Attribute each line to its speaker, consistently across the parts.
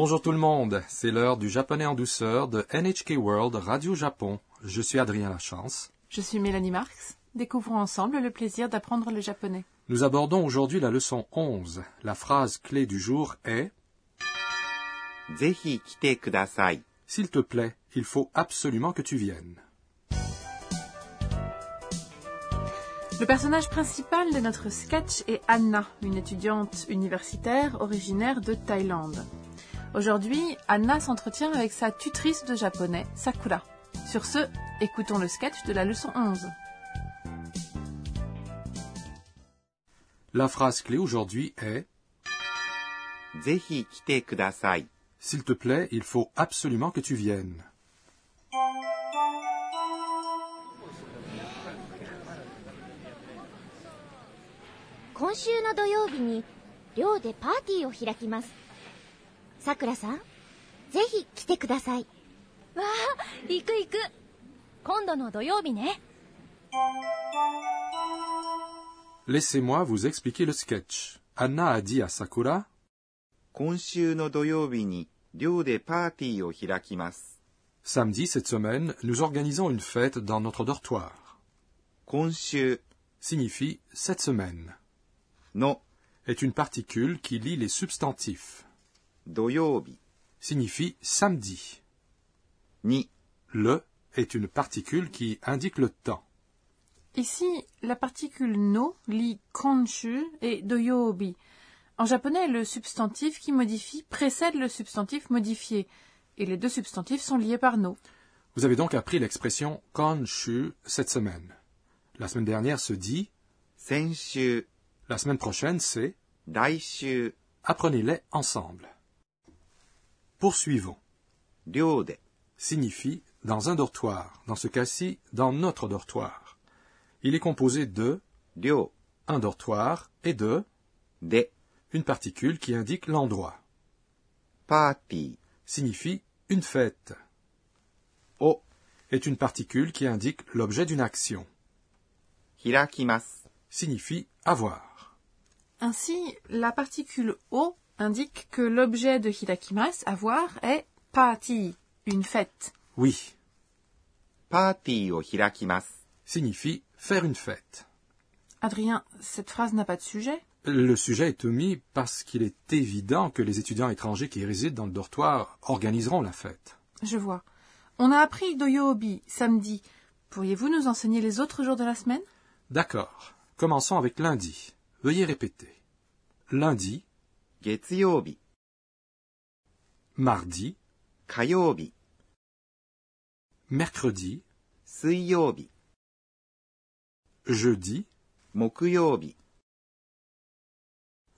Speaker 1: Bonjour tout le monde, c'est l'heure du japonais en douceur de NHK World Radio Japon. Je suis Adrien Lachance.
Speaker 2: Je suis Mélanie Marx. Découvrons ensemble le plaisir d'apprendre le japonais.
Speaker 1: Nous abordons aujourd'hui la leçon 11. La phrase clé du jour est S'il te plaît, il faut absolument que tu viennes.
Speaker 2: Le personnage principal de notre sketch est Anna, une étudiante universitaire originaire de Thaïlande. Aujourd'hui, Anna s'entretient avec sa tutrice de japonais, Sakura. Sur ce, écoutons le sketch de la leçon 11.
Speaker 1: La phrase clé aujourd'hui est S'il te plaît, il faut absolument que tu viennes.
Speaker 3: さくらさんぜひ来てくださいわあ行く行く今度の土曜日ね
Speaker 1: Laissez-moi vous expliquer le sketch. Anna a dit à Sakura
Speaker 4: 今週の土曜日に寮でパーティーを開きます。
Speaker 1: Samedi cette semaine, nous organisons une fête dans notre dortoir.
Speaker 4: 今週
Speaker 1: Signifie cette semaine.
Speaker 4: の
Speaker 1: Est une particule qui lie les substantifs.
Speaker 4: Doyobi
Speaker 1: signifie samedi.
Speaker 4: Ni.
Speaker 1: Le est une particule qui indique le temps.
Speaker 2: Ici, la particule no lit konshu et doyobi. En japonais, le substantif qui modifie précède le substantif modifié, et les deux substantifs sont liés par no.
Speaker 1: Vous avez donc appris l'expression konshu cette semaine. La semaine dernière se dit
Speaker 4: senshu.
Speaker 1: La semaine prochaine c'est
Speaker 4: daishu.
Speaker 1: Apprenez-les ensemble. Poursuivons.
Speaker 4: Ryode
Speaker 1: signifie dans un dortoir, dans ce cas-ci, dans notre dortoir. Il est composé de
Speaker 4: Ryo,
Speaker 1: un dortoir, et de
Speaker 4: De,
Speaker 1: une particule qui indique l'endroit.
Speaker 4: Party
Speaker 1: signifie une fête.
Speaker 4: O
Speaker 1: est une particule qui indique l'objet d'une action.
Speaker 4: Hirakimasu
Speaker 1: signifie avoir.
Speaker 2: Ainsi, la particule O indique que l'objet de Hidakimas, avoir, est party, une fête.
Speaker 1: Oui.
Speaker 4: Party o hirakimas
Speaker 1: signifie faire une fête.
Speaker 2: Adrien, cette phrase n'a pas de sujet?
Speaker 1: Le sujet est omis parce qu'il est évident que les étudiants étrangers qui résident dans le dortoir organiseront la fête.
Speaker 2: Je vois. On a appris Doyobi samedi. Pourriez-vous nous enseigner les autres jours de la semaine?
Speaker 1: D'accord. Commençons avec lundi. Veuillez répéter. Lundi,
Speaker 4: 月曜日、
Speaker 1: mardi,
Speaker 4: 火曜日、
Speaker 1: mercredi,
Speaker 4: 水曜日、
Speaker 1: jeudi,
Speaker 4: 木曜日、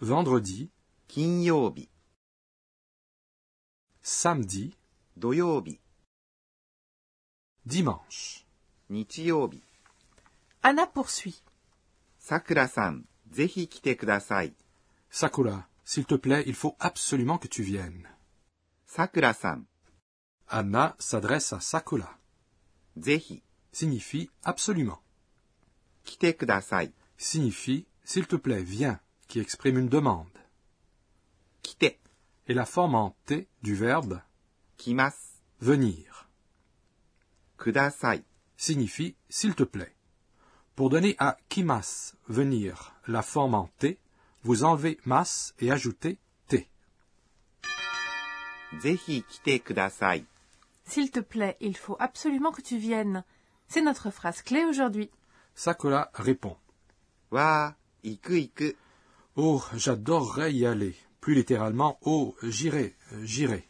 Speaker 1: vendredi,
Speaker 4: 金曜日、
Speaker 1: samedi,
Speaker 4: 土曜日、
Speaker 1: dimanche.
Speaker 4: 日曜日。
Speaker 2: Anna poursuit.
Speaker 4: さくらさん、ぜひ来てください。
Speaker 1: Sakura, s'il te plaît, il faut absolument que tu viennes.
Speaker 4: Sakura-san.
Speaker 1: Anna s'adresse à Sakura.
Speaker 4: Zehi
Speaker 1: signifie absolument.
Speaker 4: Kite kudasai
Speaker 1: signifie s'il te plaît, viens, qui exprime une demande.
Speaker 4: Kite
Speaker 1: est la forme en T du verbe
Speaker 4: kimas
Speaker 1: venir.
Speaker 4: Kudasai
Speaker 1: signifie s'il te plaît. Pour donner à kimas venir la forme en T, vous enlevez masse et ajoutez t.
Speaker 2: S'il te plaît, il faut absolument que tu viennes. C'est notre phrase clé aujourd'hui.
Speaker 1: Sakura répond.
Speaker 4: Wa, iku iku.
Speaker 1: Oh, j'adorerais y aller. Plus littéralement, oh, j'irai, j'irai.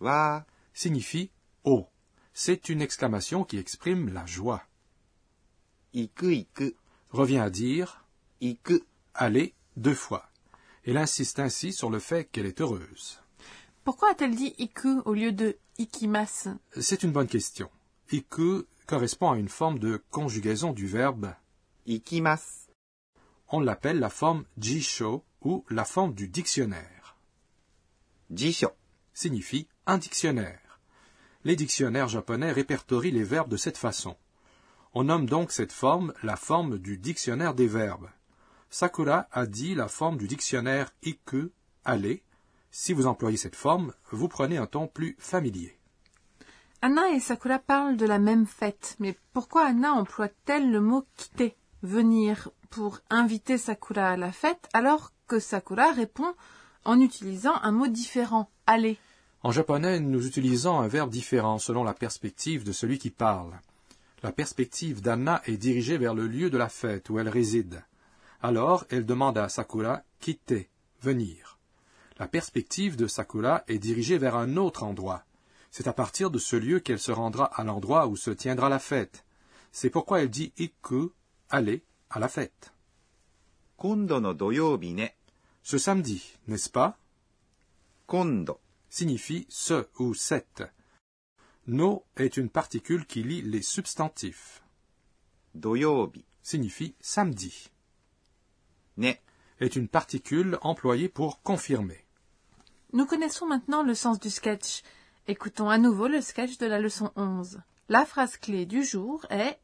Speaker 4: Wa
Speaker 1: signifie oh. C'est une exclamation qui exprime la joie.
Speaker 4: Iku iku
Speaker 1: revient à dire
Speaker 4: iku
Speaker 1: aller deux fois. Elle insiste ainsi sur le fait qu'elle est heureuse.
Speaker 2: Pourquoi a-t-elle dit iku au lieu de ikimas
Speaker 1: C'est une bonne question. Iku correspond à une forme de conjugaison du verbe
Speaker 4: ikimas.
Speaker 1: On l'appelle la forme jisho ou la forme du dictionnaire.
Speaker 4: Jisho
Speaker 1: signifie un dictionnaire. Les dictionnaires japonais répertorient les verbes de cette façon. On nomme donc cette forme la forme du dictionnaire des verbes, Sakura a dit la forme du dictionnaire iku, aller, Si vous employez cette forme, vous prenez un ton plus familier.
Speaker 2: Anna et Sakura parlent de la même fête, mais pourquoi Anna emploie-t-elle le mot quitter, venir, pour inviter Sakura à la fête, alors que Sakura répond en utilisant un mot différent, aller?
Speaker 1: En japonais, nous utilisons un verbe différent selon la perspective de celui qui parle. La perspective d'Anna est dirigée vers le lieu de la fête où elle réside. Alors elle demande à Sakura quitter, venir. La perspective de Sakura est dirigée vers un autre endroit. C'est à partir de ce lieu qu'elle se rendra à l'endroit où se tiendra la fête. C'est pourquoi elle dit ikku, aller à la fête.
Speaker 4: Kondo no doyobi ne.
Speaker 1: Ce samedi, n'est-ce pas?
Speaker 4: Kondo
Speaker 1: signifie ce ou cette. No est une particule qui lie les substantifs.
Speaker 4: Doyobi
Speaker 1: signifie samedi est une particule employée pour confirmer.
Speaker 2: Nous connaissons maintenant le sens du sketch. Écoutons à nouveau le sketch de la leçon 11. La phrase clé du jour est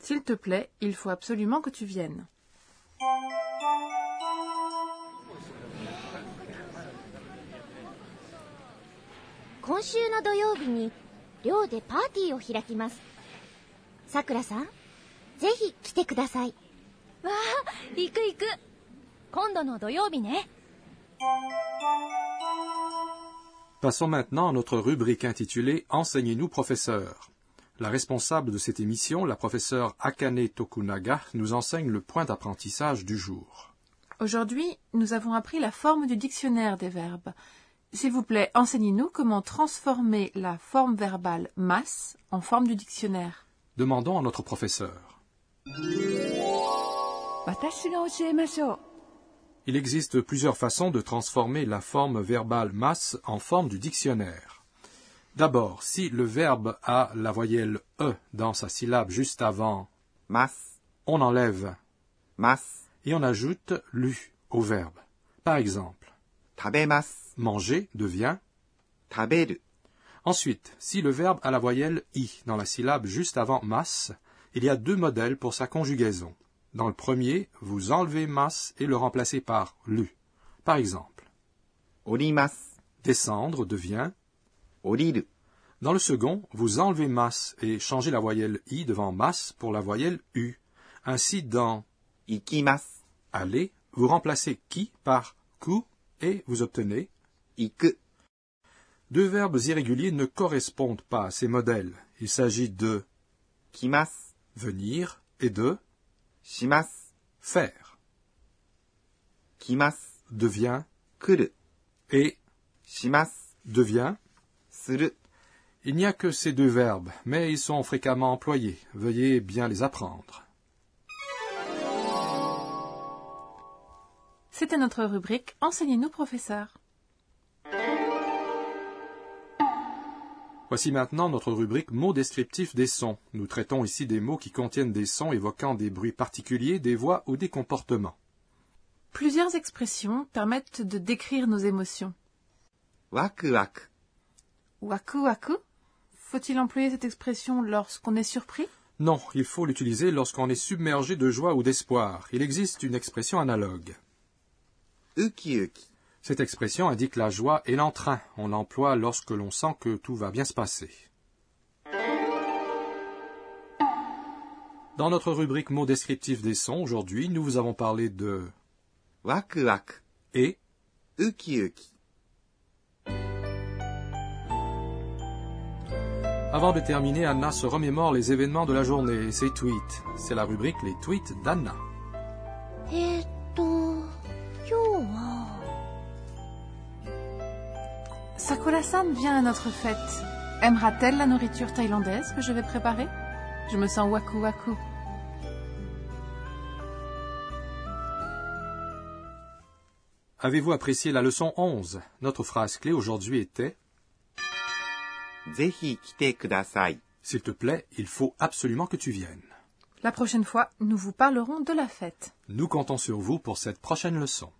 Speaker 2: S'il te plaît, il faut absolument que tu viennes.
Speaker 3: ぜひ来てくださいわあ行く行く今度の土曜日ね
Speaker 1: Passons maintenant à notre rubrique intitulée Enseignez-nous, professeur. La responsable de cette émission, la professeure Akane Tokunaga, nous enseigne le point d'apprentissage du jour.
Speaker 2: Aujourd'hui, nous avons appris la forme du dictionnaire des verbes. S'il vous plaît, enseignez-nous comment transformer la forme verbale masse en forme du dictionnaire.
Speaker 1: Demandons à notre professeur. Il existe plusieurs façons de transformer la forme verbale masse en forme du dictionnaire. D'abord, si le verbe a la voyelle e dans sa syllabe juste avant
Speaker 4: masse,
Speaker 1: on enlève
Speaker 4: masse
Speaker 1: et on ajoute lu au verbe. Par exemple, manger devient
Speaker 4: taberu.
Speaker 1: Ensuite, si le verbe a la voyelle i dans la syllabe juste avant masse, il y a deux modèles pour sa conjugaison. Dans le premier, vous enlevez mas et le remplacez par lu. Par exemple,
Speaker 4: orimas.
Speaker 1: Descendre devient
Speaker 4: oriru.
Speaker 1: Dans le second, vous enlevez mas et changez la voyelle i devant mas pour la voyelle u. Ainsi, dans
Speaker 4: ikimas.
Speaker 1: Aller, vous remplacez ki par ku et vous obtenez
Speaker 4: iku.
Speaker 1: Deux verbes irréguliers ne correspondent pas à ces modèles. Il s'agit de
Speaker 4: kimas
Speaker 1: venir et de
Speaker 4: shimas
Speaker 1: faire.
Speaker 4: Kimas
Speaker 1: devient
Speaker 4: kuru
Speaker 1: et
Speaker 4: shimas
Speaker 1: devient
Speaker 4: suru.
Speaker 1: Il n'y a que ces deux verbes, mais ils sont fréquemment employés. Veuillez bien les apprendre.
Speaker 2: C'était notre rubrique Enseignez-nous, professeur.
Speaker 1: Voici maintenant notre rubrique mots descriptifs des sons. Nous traitons ici des mots qui contiennent des sons évoquant des bruits particuliers, des voix ou des comportements.
Speaker 2: Plusieurs expressions permettent de décrire nos émotions.
Speaker 4: Waku waku.
Speaker 2: Waku waku? Faut-il employer cette expression lorsqu'on est surpris?
Speaker 1: Non, il faut l'utiliser lorsqu'on est submergé de joie ou d'espoir. Il existe une expression analogue.
Speaker 4: Uki uki.
Speaker 1: Cette expression indique la joie et l'entrain. On l'emploie lorsque l'on sent que tout va bien se passer. Dans notre rubrique mots descriptifs des sons, aujourd'hui, nous vous avons parlé de
Speaker 4: wak wak
Speaker 1: et
Speaker 4: uki uki.
Speaker 1: Avant de terminer, Anna se remémore les événements de la journée et ses tweets. C'est la rubrique Les tweets d'Anna.
Speaker 3: Eh, et
Speaker 2: Sakura-san vient à notre fête. Aimera-t-elle la nourriture thaïlandaise que je vais préparer? Je me sens waku waku.
Speaker 1: Avez-vous apprécié la leçon 11 Notre phrase clé aujourd'hui était S'il te plaît, il faut absolument que tu viennes.
Speaker 2: La prochaine fois, nous vous parlerons de la fête.
Speaker 1: Nous comptons sur vous pour cette prochaine leçon.